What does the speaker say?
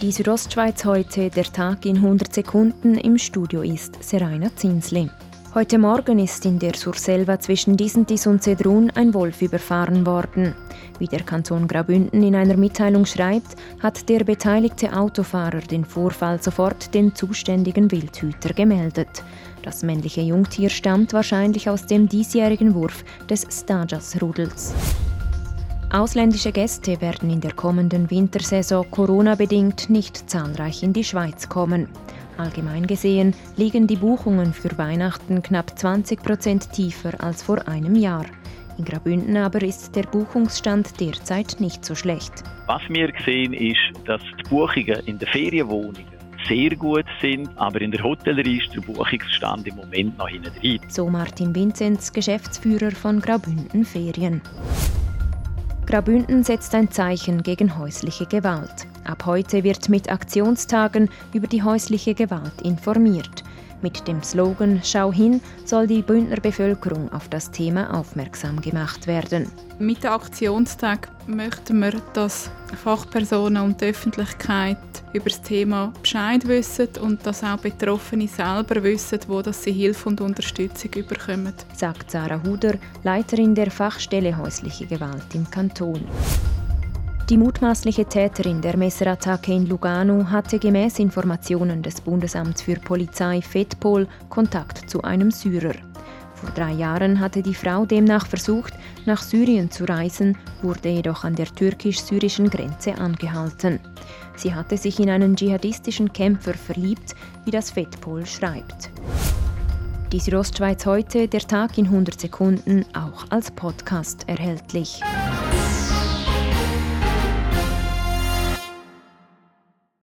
Die Südostschweiz heute, der Tag in 100 Sekunden. Im Studio ist Seraina Zinsli. Heute Morgen ist in der Surselva zwischen Disentis und Zedrun ein Wolf überfahren worden. Wie der Kanton Graubünden in einer Mitteilung schreibt, hat der beteiligte Autofahrer den Vorfall sofort den zuständigen Wildhüter gemeldet. Das männliche Jungtier stammt wahrscheinlich aus dem diesjährigen Wurf des Stajas-Rudels. Ausländische Gäste werden in der kommenden Wintersaison Corona-bedingt nicht zahlreich in die Schweiz kommen. Allgemein gesehen liegen die Buchungen für Weihnachten knapp 20 Prozent tiefer als vor einem Jahr. In Graubünden aber ist der Buchungsstand derzeit nicht so schlecht. Was wir sehen ist, dass die Buchungen in den Ferienwohnungen sehr gut sind, aber in der Hotellerie ist der Buchungsstand im Moment noch hinten drin. So Martin Vinzenz, Geschäftsführer von Graubünden Ferien. Graubünden setzt ein Zeichen gegen häusliche Gewalt. Ab heute wird mit Aktionstagen über die häusliche Gewalt informiert. Mit dem Slogan Schau hin soll die Bündner Bevölkerung auf das Thema aufmerksam gemacht werden. Mit dem Aktionstag möchten wir, dass Fachpersonen und die Öffentlichkeit über das Thema Bescheid wissen und dass auch Betroffene selber wissen, wo dass sie Hilfe und Unterstützung bekommen. Sagt Sarah Huder, Leiterin der Fachstelle häusliche Gewalt im Kanton. Die mutmaßliche Täterin der Messerattacke in Lugano hatte gemäß Informationen des Bundesamts für Polizei FEDPOL Kontakt zu einem Syrer. Vor drei Jahren hatte die Frau demnach versucht, nach Syrien zu reisen, wurde jedoch an der türkisch-syrischen Grenze angehalten. Sie hatte sich in einen dschihadistischen Kämpfer verliebt, wie das FEDPOL schreibt. Die Südostschweiz heute, der Tag in 100 Sekunden, auch als Podcast erhältlich.